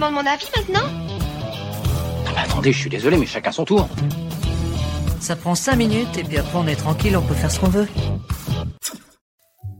demandes mon avis maintenant Ah bah attendez, je suis désolé, mais chacun son tour. Ça prend 5 minutes et puis après on est tranquille, on peut faire ce qu'on veut.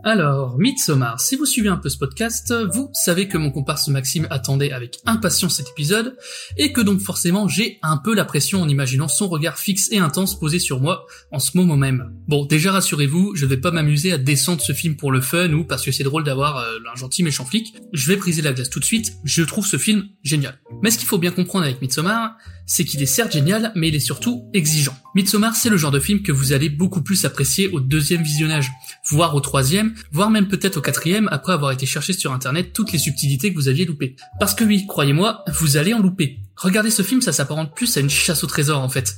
Alors, Midsommar, si vous suivez un peu ce podcast, vous savez que mon comparse Maxime attendait avec impatience cet épisode, et que donc forcément j'ai un peu la pression en imaginant son regard fixe et intense posé sur moi en ce moment même. Bon, déjà rassurez-vous, je vais pas m'amuser à descendre ce film pour le fun ou parce que c'est drôle d'avoir euh, un gentil méchant flic, je vais briser la glace tout de suite, je trouve ce film génial. Mais ce qu'il faut bien comprendre avec Midsommar, c'est qu'il est certes génial, mais il est surtout exigeant. Midsommar, c'est le genre de film que vous allez beaucoup plus apprécier au deuxième visionnage, voire au troisième, voire même peut-être au quatrième après avoir été chercher sur internet toutes les subtilités que vous aviez loupées. Parce que oui, croyez-moi, vous allez en louper. Regardez ce film, ça s'apparente plus à une chasse au trésor en fait.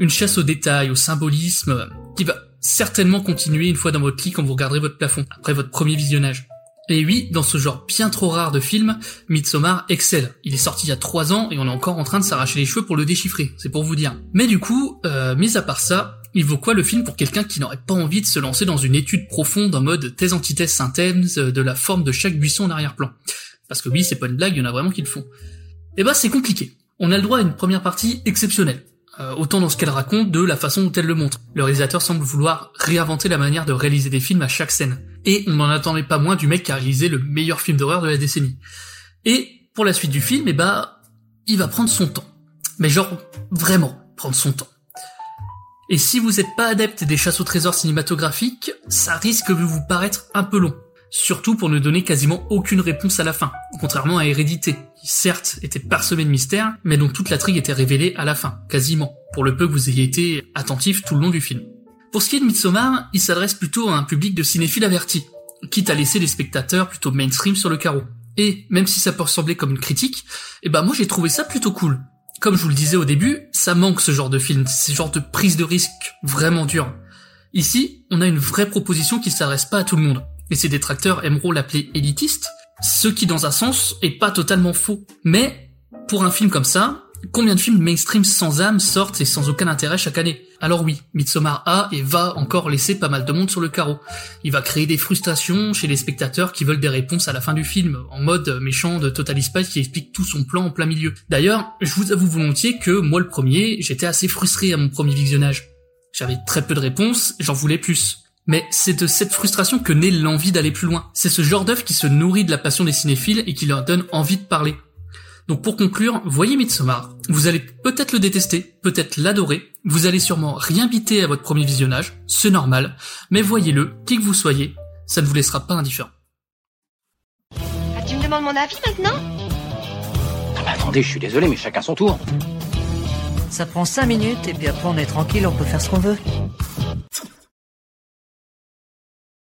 Une chasse aux détails, au symbolisme, qui va certainement continuer une fois dans votre lit quand vous regarderez votre plafond, après votre premier visionnage. Et oui, dans ce genre bien trop rare de film, Midsommar excelle. Il est sorti il y a 3 ans et on est encore en train de s'arracher les cheveux pour le déchiffrer, c'est pour vous dire. Mais du coup, euh, mis à part ça, il vaut quoi le film pour quelqu'un qui n'aurait pas envie de se lancer dans une étude profonde en mode thèse, antithèse, synthèse de la forme de chaque buisson en arrière-plan? Parce que oui, c'est pas une blague, il y en a vraiment qui le font. Eh ben c'est compliqué. On a le droit à une première partie exceptionnelle. Euh, autant dans ce qu'elle raconte de la façon dont elle le montre. Le réalisateur semble vouloir réinventer la manière de réaliser des films à chaque scène. Et on n'en attendait pas moins du mec qui a réalisé le meilleur film d'horreur de la décennie. Et pour la suite du film, eh bah, il va prendre son temps. Mais genre, vraiment, prendre son temps. Et si vous n'êtes pas adepte des chasses au trésor cinématographiques, ça risque de vous paraître un peu long. Surtout pour ne donner quasiment aucune réponse à la fin, contrairement à Hérédité, qui certes était parsemé de mystères, mais dont toute la trigue était révélée à la fin, quasiment, pour le peu que vous ayez été attentif tout le long du film. Pour ce qui est de Midsommar, il s'adresse plutôt à un public de cinéphiles avertis, quitte à laisser les spectateurs plutôt mainstream sur le carreau. Et même si ça peut ressembler comme une critique, eh ben moi j'ai trouvé ça plutôt cool. Comme je vous le disais au début, ça manque ce genre de film, ce genre de prise de risque vraiment dur. Ici, on a une vraie proposition qui s'adresse pas à tout le monde, et ses détracteurs aimeront l'appeler élitiste, ce qui dans un sens est pas totalement faux. Mais, pour un film comme ça, combien de films mainstream sans âme sortent et sans aucun intérêt chaque année? Alors oui, Midsommar a et va encore laisser pas mal de monde sur le carreau. Il va créer des frustrations chez les spectateurs qui veulent des réponses à la fin du film, en mode méchant de Total Spice qui explique tout son plan en plein milieu. D'ailleurs, je vous avoue volontiers que moi le premier, j'étais assez frustré à mon premier visionnage. J'avais très peu de réponses, j'en voulais plus. Mais c'est de cette frustration que naît l'envie d'aller plus loin. C'est ce genre d'œuvre qui se nourrit de la passion des cinéphiles et qui leur donne envie de parler. Donc pour conclure, voyez Midsommar. Vous allez peut-être le détester, peut-être l'adorer. Vous allez sûrement rien biter à votre premier visionnage, c'est normal. Mais voyez-le, qui que vous soyez, ça ne vous laissera pas indifférent. Ah, tu me demandes mon avis maintenant? Ah bah attendez, je suis désolé, mais chacun son tour. Ça prend 5 minutes et puis après on est tranquille, on peut faire ce qu'on veut.